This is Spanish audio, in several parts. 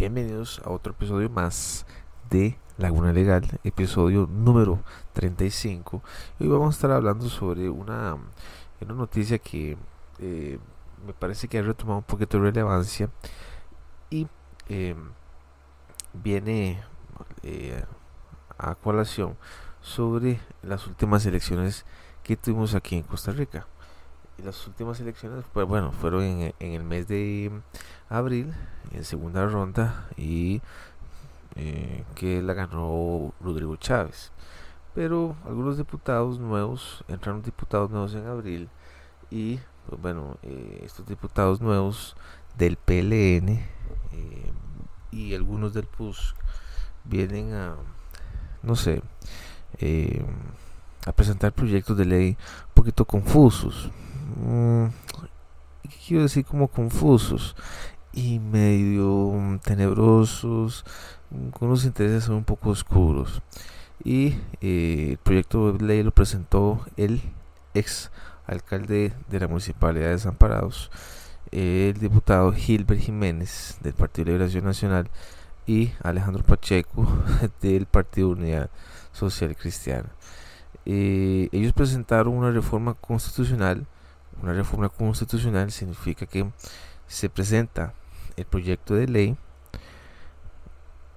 Bienvenidos a otro episodio más de Laguna Legal, episodio número 35. Hoy vamos a estar hablando sobre una, una noticia que eh, me parece que ha retomado un poquito de relevancia y eh, viene eh, a colación sobre las últimas elecciones que tuvimos aquí en Costa Rica las últimas elecciones pues bueno fueron en, el mes de abril en segunda ronda y eh, que la ganó Rodrigo Chávez. Pero algunos diputados nuevos entraron diputados nuevos en abril y pues bueno eh, estos diputados nuevos del PLN eh, y algunos del PUS vienen a no sé a presentar proyectos de ley un poquito confusos Mm, quiero decir como confusos y medio tenebrosos, con unos intereses un poco oscuros. Y eh, el proyecto de ley lo presentó el ex alcalde de la municipalidad de Desamparados, el diputado Gilbert Jiménez del Partido Liberación Nacional y Alejandro Pacheco del Partido Unidad Social Cristiana. Eh, ellos presentaron una reforma constitucional una reforma constitucional significa que se presenta el proyecto de ley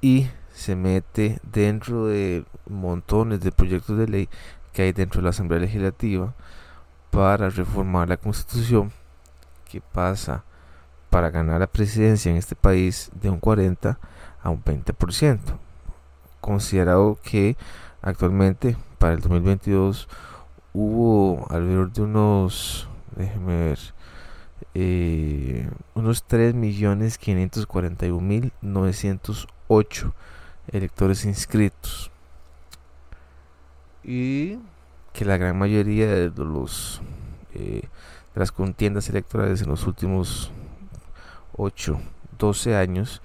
y se mete dentro de montones de proyectos de ley que hay dentro de la Asamblea Legislativa para reformar la constitución que pasa para ganar la presidencia en este país de un 40 a un 20%. Considerado que actualmente para el 2022 hubo alrededor de unos déjeme ver, eh, unos 3.541.908 electores inscritos. Y que la gran mayoría de los eh, de las contiendas electorales en los últimos 8, 12 años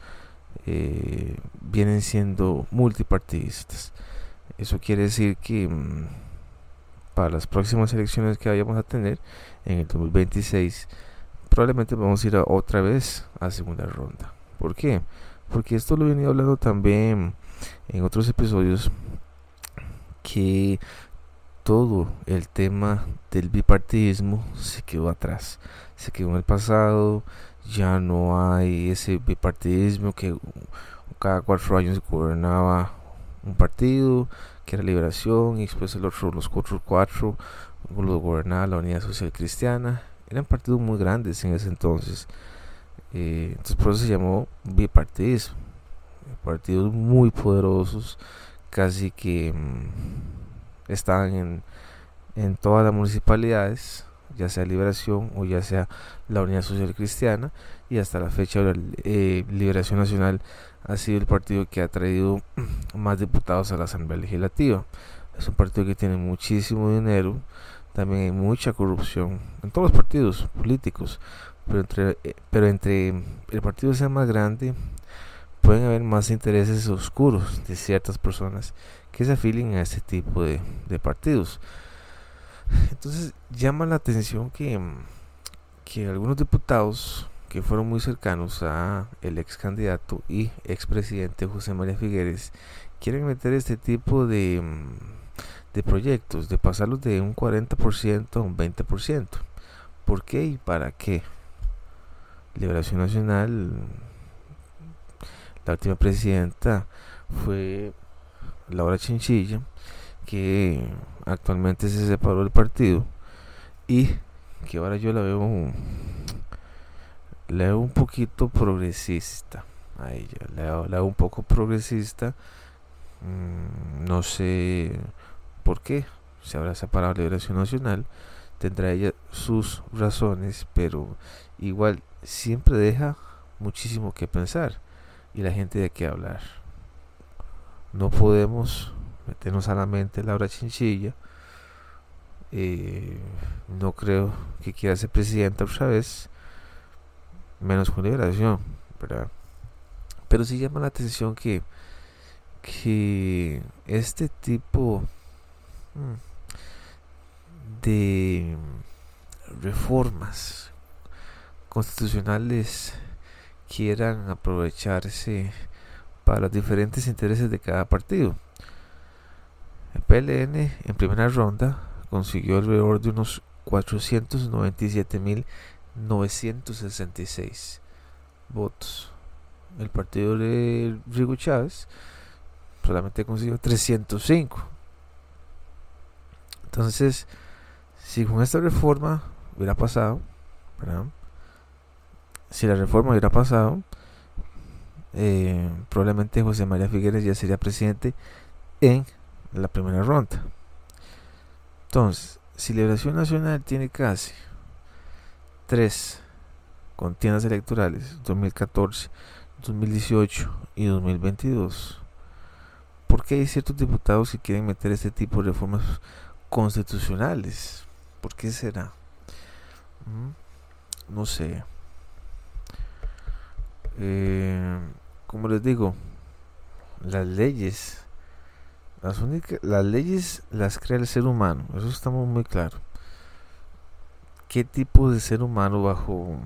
eh, vienen siendo multipartidistas. Eso quiere decir que mm, para las próximas elecciones que vayamos a tener en el 2026, probablemente vamos a ir otra vez a segunda ronda. ¿Por qué? Porque esto lo he venido hablando también en otros episodios que todo el tema del bipartidismo se quedó atrás, se quedó en el pasado, ya no hay ese bipartidismo que cada cuatro años gobernaba un partido, que era Liberación, y después el otro, los otros cuatro, lo gobernaba la Unidad Social Cristiana. Eran partidos muy grandes en ese entonces. Eh, entonces por eso se llamó bipartidismo. Partidos muy poderosos, casi que mm, estaban en, en todas las municipalidades, ya sea Liberación o ya sea la Unidad Social Cristiana, y hasta la fecha eh, Liberación Nacional ha sido el partido que ha traído más diputados a la Asamblea Legislativa. Es un partido que tiene muchísimo dinero, también hay mucha corrupción en todos los partidos políticos, pero entre, eh, pero entre el partido sea más grande, pueden haber más intereses oscuros de ciertas personas que se afilien a este tipo de, de partidos. Entonces llama la atención que, que algunos diputados que fueron muy cercanos a el ex candidato y expresidente José María Figueres quieren meter este tipo de, mm, de proyectos, de pasarlos de un 40% a un 20%. ¿Por qué y para qué? Liberación Nacional, la última presidenta fue Laura Chinchilla, que actualmente se separó del partido y que ahora yo la veo leo un poquito progresista a ella, leo, un poco progresista, mm, no sé por qué, se habrá separado la Liberación Nacional, tendrá ella sus razones, pero igual siempre deja muchísimo que pensar y la gente de qué hablar. No podemos meternos a la mente Laura Chinchilla. Eh, no creo que quiera ser presidenta otra vez menos con liberación, ¿verdad? Pero sí llama la atención que, que este tipo mm, de reformas constitucionales quieran aprovecharse para los diferentes intereses de cada partido. El PLN en primera ronda consiguió alrededor de unos 497.966 votos. El partido de Rigo Chávez solamente consiguió 305. Entonces, si con esta reforma hubiera pasado, si la reforma hubiera pasado, eh, probablemente José María Figueres ya sería presidente en la primera ronda. Entonces, si Liberación Nacional tiene casi tres contiendas electorales, 2014, 2018 y 2022, ¿por qué hay ciertos diputados que quieren meter este tipo de reformas constitucionales? ¿Por qué será? ¿Mm? No sé. Eh, como les digo, las leyes, las únicas, las leyes las crea el ser humano, eso estamos muy claro. ¿Qué tipo de ser humano bajo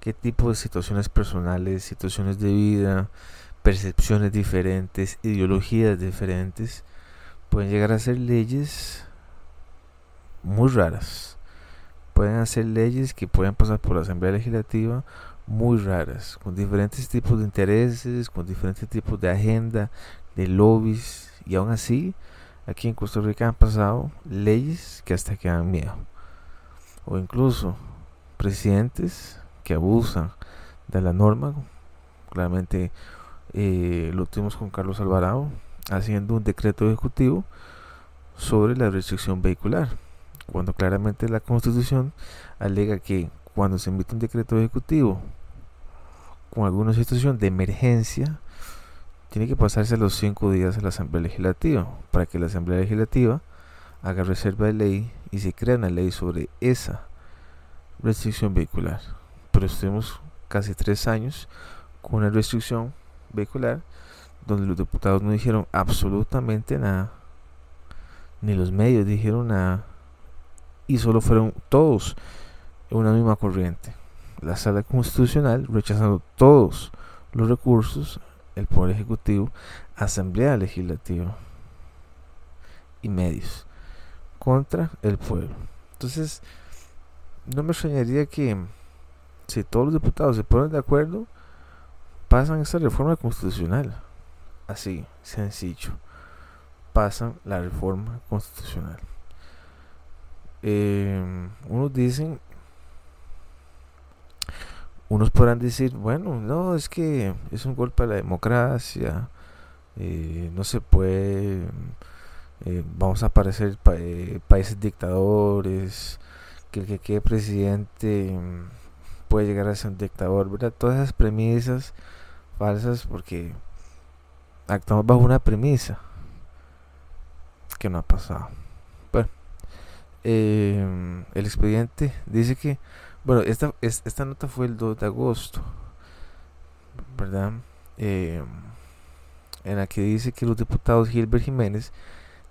qué tipo de situaciones personales, situaciones de vida, percepciones diferentes, ideologías diferentes, pueden llegar a ser leyes muy raras. Pueden hacer leyes que pueden pasar por la Asamblea Legislativa muy raras, con diferentes tipos de intereses, con diferentes tipos de agenda, de lobbies, y aún así, aquí en Costa Rica han pasado leyes que hasta que dan miedo, o incluso presidentes que abusan de la norma, claramente eh, lo tuvimos con Carlos Alvarado, haciendo un decreto ejecutivo sobre la restricción vehicular, cuando claramente la Constitución alega que cuando se emite un decreto ejecutivo con alguna situación de emergencia, tiene que pasarse los cinco días a la Asamblea Legislativa. Para que la Asamblea Legislativa haga reserva de ley y se crea una ley sobre esa restricción vehicular. Pero estuvimos casi tres años con una restricción vehicular donde los diputados no dijeron absolutamente nada, ni los medios dijeron nada, y solo fueron todos una misma corriente. La sala constitucional rechazando todos los recursos, el Poder Ejecutivo, Asamblea Legislativa y medios contra el pueblo. Entonces, no me extrañaría que si todos los diputados se ponen de acuerdo, pasan esa reforma constitucional. Así, sencillo. Pasan la reforma constitucional. Eh, unos dicen unos podrán decir, bueno, no, es que es un golpe a la democracia, eh, no se puede, eh, vamos a parecer eh, países dictadores, que el que quede presidente mm, puede llegar a ser un dictador, ¿verdad? Todas esas premisas falsas porque actuamos bajo una premisa que no ha pasado. Bueno, el expediente dice que bueno, esta, esta nota fue el 2 de agosto, ¿verdad? Eh, en la que dice que los diputados Gilbert Jiménez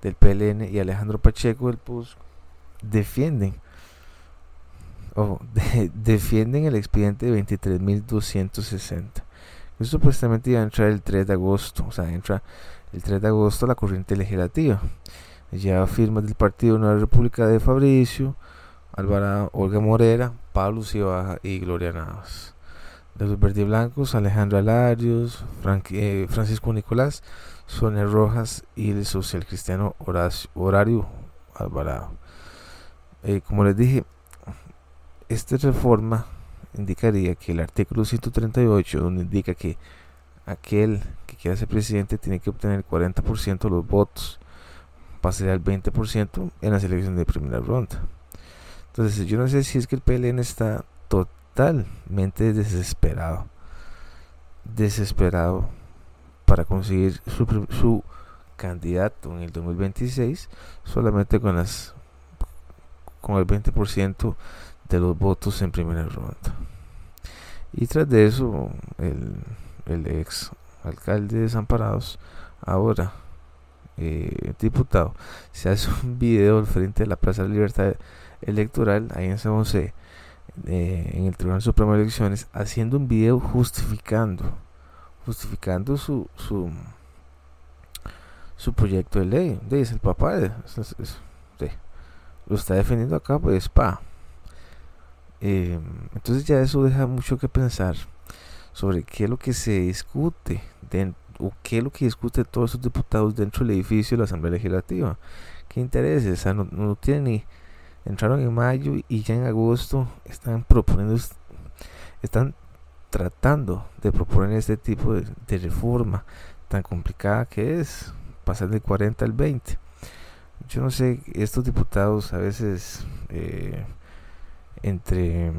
del PLN y Alejandro Pacheco del PUS defienden o defienden el expediente de 23.260. Eso supuestamente iba a entrar el 3 de agosto, o sea, entra el 3 de agosto la corriente legislativa. Ya firmas del Partido Nueva República de Fabricio, Alvarado, Olga Morera, Pablo Cibaja y Gloria Navas. De los verdiblancos, Alejandro Alarios, eh, Francisco Nicolás, Sonia Rojas y el social cristiano Horario Alvarado. Eh, como les dije, esta reforma indicaría que el artículo 138, donde indica que aquel que quiera ser presidente tiene que obtener el 40% de los votos, pasaría al 20% en la selección de primera ronda. Entonces, yo no sé si es que el PLN está totalmente desesperado. Desesperado para conseguir su, candidato en el 2026 solamente con las con el 20% de los votos en primera ronda. Y tras de eso, el, el ex alcalde de Desamparados, ahora eh, diputado, se hace un video al frente de la Plaza de Libertad electoral ahí en San José eh, en el Tribunal Supremo de Elecciones haciendo un video justificando, justificando su, su, proyecto de ley. Dice el papá, lo está defendiendo acá, pues pa. Eh, entonces ya eso deja mucho que pensar sobre qué es lo que se discute o qué es lo que discute todos esos diputados dentro del edificio de la Asamblea Legislativa. ¿Qué intereses? No, no tienen ni... Entraron en mayo y ya en agosto están proponiendo, están tratando de proponer este tipo de, reforma tan complicada que es pasar del 40 al 20. Yo no sé, estos diputados a veces eh, entre,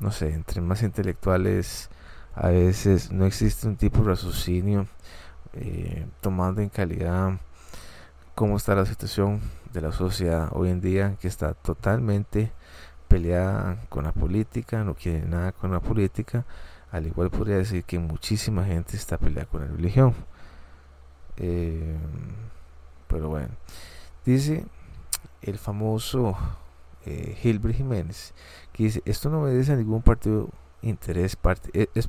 no sé, entre más intelectuales a veces no existe un tipo de raciocinio eh, tomando en calidad cómo está la situación de la sociedad hoy en día que está totalmente peleada con la política, no quiere nada con la política, al igual podría decir que muchísima gente está peleada con la religión. Eh, pero bueno, dice el famoso eh, Gilbert Jiménez, que dice, esto no obedece a ningún partido interés eh, es,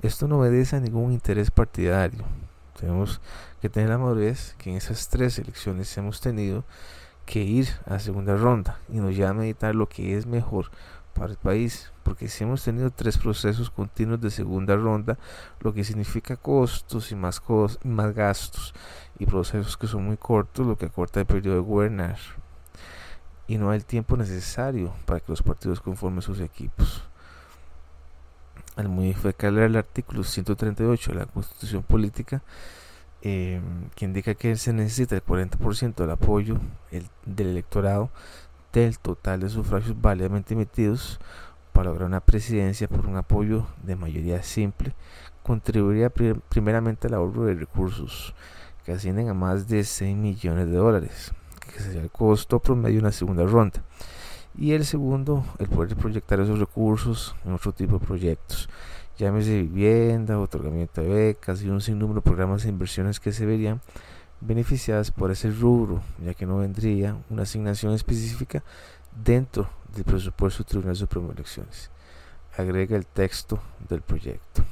esto no obedece a ningún interés partidario. Tenemos que tener la madurez que en esas tres elecciones hemos tenido que ir a segunda ronda y nos ya a meditar lo que es mejor para el país, porque si hemos tenido tres procesos continuos de segunda ronda, lo que significa costos y más, costos, más gastos y procesos que son muy cortos, lo que acorta el periodo de gobernar. Y no hay el tiempo necesario para que los partidos conformen sus equipos al modificar el artículo 138 de la Constitución Política, eh, que indica que se necesita el 40% del apoyo del electorado del total de sufragios válidamente emitidos para lograr una presidencia por un apoyo de mayoría simple, contribuiría primeramente al ahorro de recursos que ascienden a más de 6 millones de dólares, que sería el costo promedio de una segunda ronda y el segundo, el poder proyectar esos recursos en otro tipo de proyectos, llámese vivienda, otorgamiento de becas y un sinnúmero de programas e inversiones que se verían beneficiadas por ese rubro, ya que no vendría una asignación específica dentro del presupuesto del Tribunal Supremo de Elecciones. Agrega el texto del proyecto.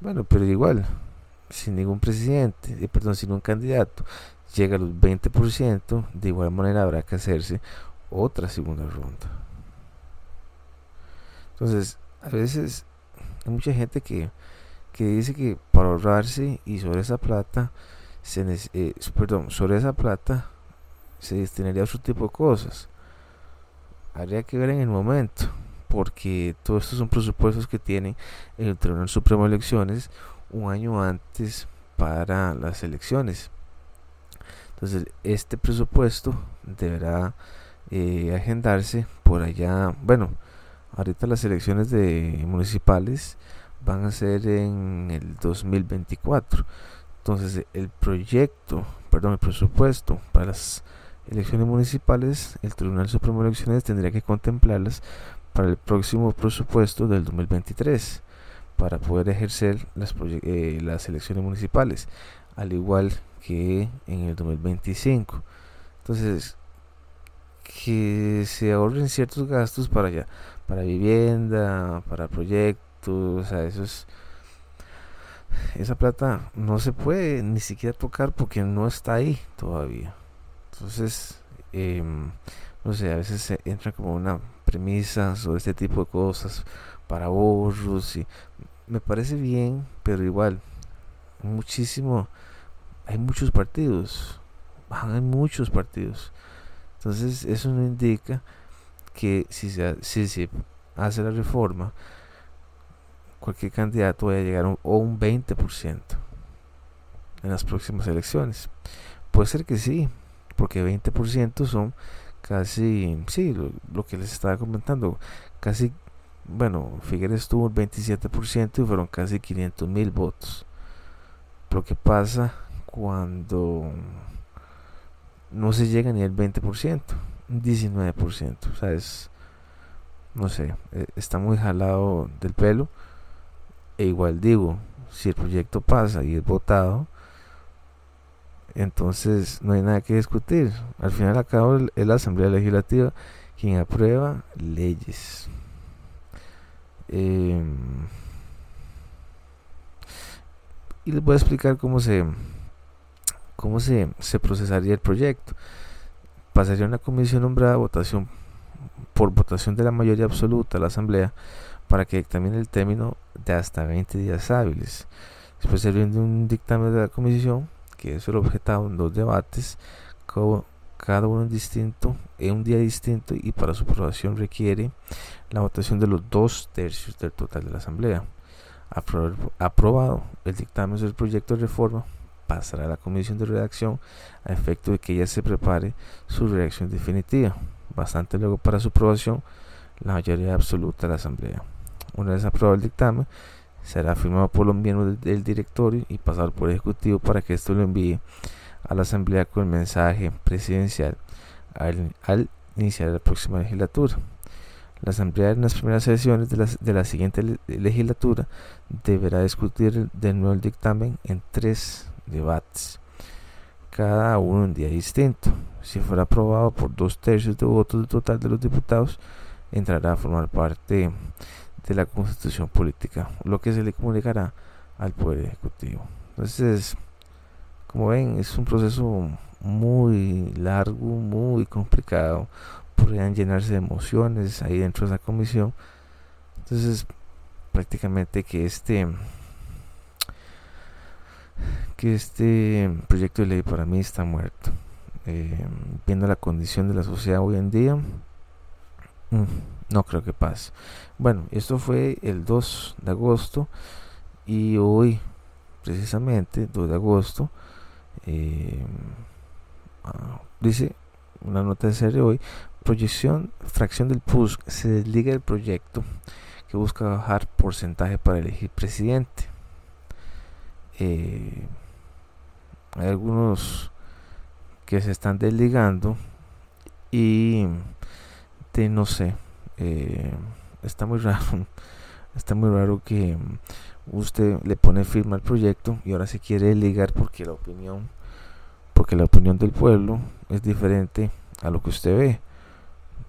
Bueno, pero igual, sin ningún presidente, eh, perdón, sin un candidato, llega a los 20%, de igual manera habrá que hacerse otra segunda ronda. Entonces, a veces hay mucha gente que, que dice que para ahorrarse y sobre esa plata, se, eh, perdón, sobre esa plata se destinaría otro tipo de cosas. Habría que ver en el momento, porque todos estos son presupuestos que tienen el Tribunal Supremo de Elecciones un año antes para las elecciones. Entonces, este presupuesto deberá eh, agendarse por allá. Bueno, ahorita las elecciones de municipales van a ser en el 2024. Entonces, el proyecto, perdón, el presupuesto para las elecciones municipales, el Tribunal Supremo de Elecciones tendría que contemplarlas para el próximo presupuesto del 2023 para poder ejercer las, eh, las elecciones municipales, al igual que en el 2025. Entonces, que se ahorren ciertos gastos para allá, para vivienda, para proyectos, o sea, eso es esa plata no se puede ni siquiera tocar porque no está ahí todavía. Entonces, em, no sé, a veces se entra como una premisa sobre este tipo de cosas para ahorros y me parece bien, pero igual, muchísimo, hay muchos partidos, hay muchos partidos entonces eso no indica que si se, hace la reforma, cualquier candidato vaya a llegar a un, un 20% en las próximas elecciones. Puede ser que sí, porque 20% son casi, sí, lo, que les estaba comentando, casi, bueno, Figueres tuvo el 27% y fueron casi 500 mil votos. Lo que pasa cuando no se llega ni al 20%, 19%. O sea, es, no sé, e, está muy jalado del pelo. E igual digo, si el proyecto pasa y es votado, entonces no hay nada que discutir. Al final y al cabo es la Asamblea Legislativa quien aprueba leyes. Em, y les voy a explicar cómo se cómo se, procesaría el proyecto. Pasaría una comisión nombrada votación por votación de la mayoría absoluta a la Asamblea para que dictamine el término de hasta 20 días hábiles. Después se rinde un dictamen de la comisión, que es el objetado en dos debates, cada uno distinto, en un día distinto, y para su aprobación requiere la votación de los dos tercios del total de la Asamblea. Aprobado el dictamen del proyecto de reforma, pasará a la comisión de redacción a efecto de que ella se prepare su redacción definitiva. Bastante luego para su aprobación, la mayoría absoluta de la Asamblea. Una vez aprobado el dictamen, será firmado por los miembros del directorio y pasado por el Ejecutivo para que esto lo envíe a la Asamblea con el mensaje presidencial al, iniciar la próxima legislatura. La Asamblea en las primeras sesiones de la, de la siguiente legislatura deberá discutir de nuevo el dictamen en tres debates, cada uno un día distinto. Si fuera aprobado por dos tercios de votos del total de los diputados, entrará a formar parte de la constitución política, lo que se le comunicará al Poder Ejecutivo. Entonces, como ven, es un proceso muy largo, muy complicado. Podrían llenarse de emociones ahí dentro de esa comisión. Entonces, prácticamente que este que este proyecto de ley para mí está muerto. Eh, viendo la condición de la sociedad hoy en día, mm, no creo que pase. Bueno, esto fue el 2 de agosto y hoy, precisamente, 2 de agosto, eh, dice una nota de serie hoy, proyección, fracción del PUSC, se desliga el proyecto que busca bajar porcentaje para elegir presidente. Eh, hay algunos que se están desligando y de no sé eh, está muy raro está muy raro que usted le pone firma al proyecto y ahora se quiere ligar porque la opinión porque la opinión del pueblo es diferente a lo que usted ve.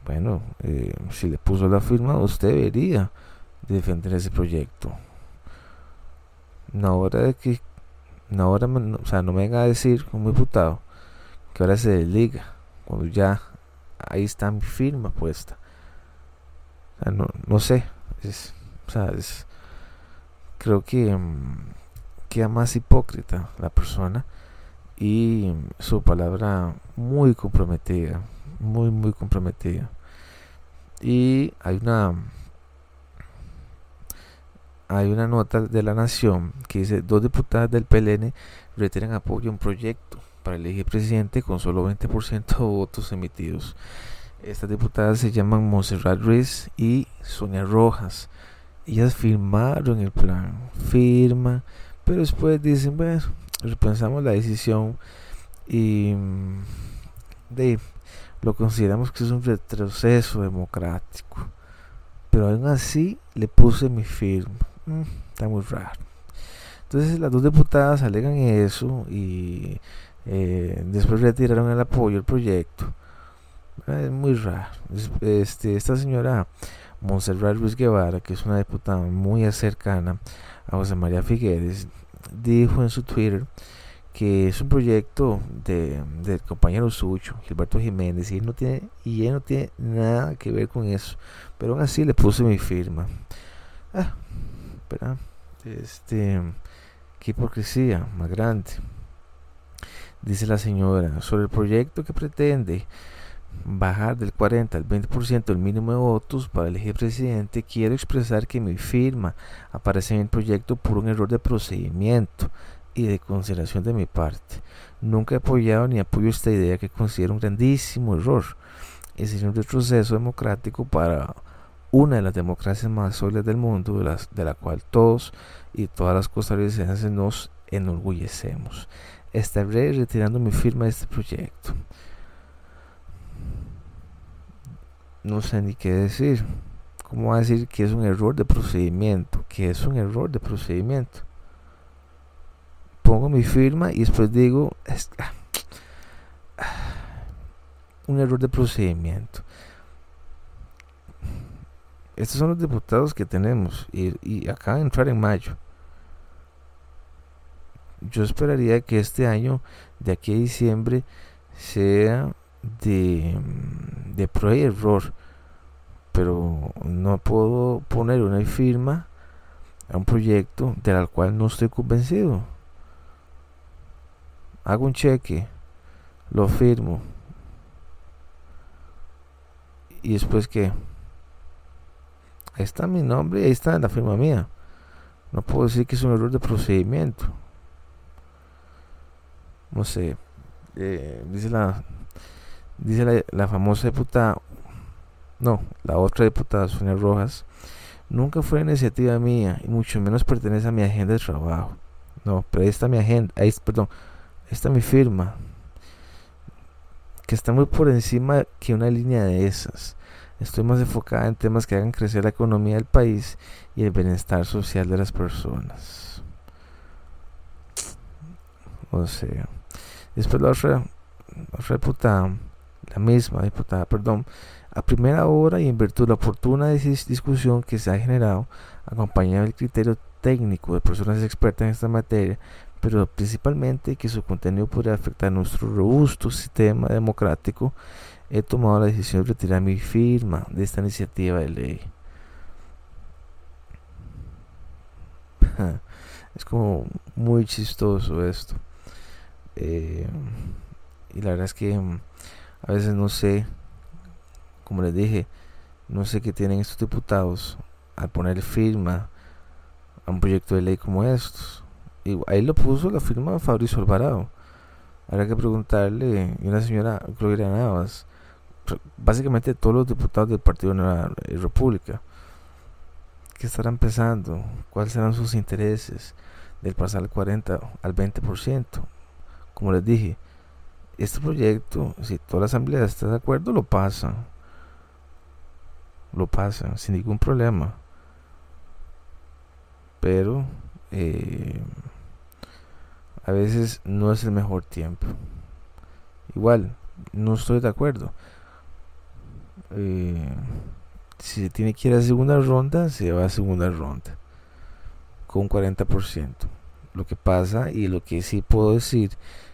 Bueno eh, si le puso la firma usted debería defender ese proyecto no hora de que no ahora o sea no me venga a decir como diputado que ahora se desliga cuando ya ahí está mi firma puesta no, no sé es, o sea, es, creo que mm, queda más hipócrita la persona y su palabra muy comprometida, muy, muy comprometida. Y hay una hay una nota de la Nación que dice dos diputadas del PLN retiran apoyo a un proyecto para elegir presidente con solo 20% de votos emitidos. Estas diputadas se llaman Monserrat Ruiz y Sonia Rojas ellas firmaron el plan, firma, pero después dicen, bueno, repensamos la decisión y mm, de, lo consideramos que es un retroceso democrático. Pero aún así le puse mi firma. Mm, está muy raro. Entonces las dos diputadas alegan eso y eh, después retiraron el apoyo al proyecto. Es muy raro. Este, esta señora Montserrat Ruiz Guevara, que es una diputada muy cercana a José María Figueres, dijo en su Twitter que es un proyecto de, del compañero suyo, Gilberto Jiménez, y él no tiene, y él no tiene nada que ver con eso. Pero aún así le puse mi firma. Ah, espera, este, qué hipocresía más grande. Dice la señora, sobre el proyecto que pretende bajar del 40 al 20% el mínimo de votos para elegir presidente, quiero expresar que mi firma aparece en el proyecto por un error de procedimiento y de consideración de mi parte. Nunca he apoyado ni apoyo esta idea que considero un grandísimo error. Es un retroceso democrático para una de las democracias más sólidas del mundo, de, de la cual todos y todas las costarricenses nos enorgullecemos. Estaré retirando mi firma de este proyecto. no sé ni qué decir. ¿Cómo va a decir que es un error de procedimiento? Que es un error de procedimiento. Pongo mi firma y después digo un error de procedimiento. Estos son los diputados que tenemos y, y acá entrar en mayo. Yo esperaría que este año, de aquí a diciembre, sea de, de prueba y error. Pero no puedo poner una firma a un proyecto del cual no estoy convencido. Hago un cheque, lo firmo. Y después que ahí está mi nombre y ahí está la firma mía. No puedo decir que es un error de procedimiento. No sé. Eh, dice la dice la, famosa diputada no, la otra diputada Sonia Rojas nunca fue iniciativa mía y mucho menos pertenece a mi agenda de trabajo. No, pero ahí está mi agenda, ahí, perdón, está mi firma, que está muy por encima que una línea de esas. Estoy más enfocada en temas que hagan crecer la economía del país y el bienestar social de las personas. O sea, después la otra, la diputada, la misma diputada, perdón, a primera hora y en virtud de la oportuna discusión que se ha generado, acompañado del criterio técnico de personas expertas en esta materia, pero principalmente que su contenido podría afectar nuestro robusto sistema democrático, he tomado la decisión de retirar mi firma de esta iniciativa de ley. es como muy chistoso esto. Eh, y la verdad es que mm, a veces no sé como les dije, no sé qué tienen estos diputados al poner firma a un proyecto de ley como estos. Y ahí lo puso la firma Fabrizio Alvarado. Habrá que preguntarle, y una señora Gloria Navas, básicamente todos los diputados del Partido de la República, ¿qué estarán pensando? ¿Cuáles serán sus intereses del pasar al 40 al 20%? Como les dije, este proyecto, si toda la asamblea está de acuerdo, lo pasa lo pasa sin ningún problema. Pero eh, a veces no es el mejor tiempo. Igual, no estoy de acuerdo. Eh, si se tiene que ir a segunda ronda, se va a segunda ronda. Con 40%. Lo que pasa y lo que sí puedo decir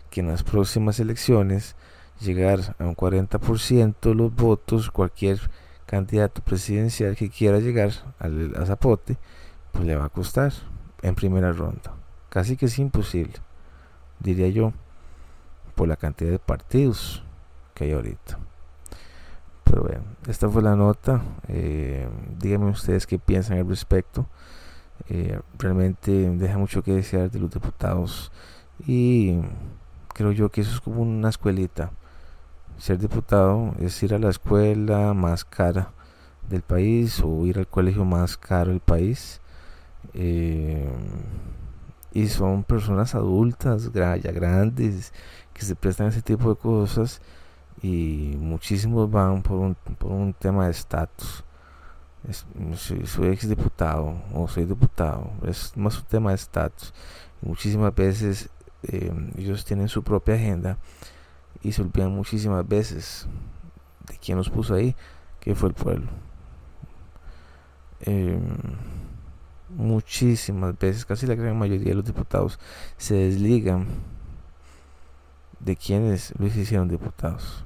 que en las próximas elecciones llegar a un 40% de los votos, cualquier candidato presidencial que quiera llegar al, a Zapote, pues le va a costar en primera ronda. Casi que es imposible, diría yo, por la cantidad de partidos que hay ahorita. Pero bueno, esta fue la nota. Eh, díganme ustedes qué piensan al respecto. Eh, realmente deja mucho que desear de los diputados y creo yo que eso es como una escuelita ser diputado es ir a la escuela más cara del país o ir al colegio más caro del país. Eh, y son personas adultas, ya grandes, que se prestan a ese tipo de cosas y muchísimos van por un, por un tema de estatus. Soy, soy, ex diputado o soy diputado, es más un tema de estatus. Muchísimas veces eh, ellos tienen su propia agenda y se olvidan muchísimas veces de quién nos puso ahí, que fue el pueblo. Em, muchísimas veces, casi la gran mayoría de los diputados se desligan de quienes los hicieron diputados.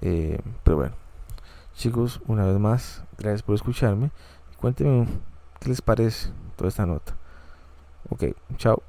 Eh, pero bueno, chicos, una vez más, gracias por escucharme. Cuéntenme qué les parece toda esta nota. Ok, chao.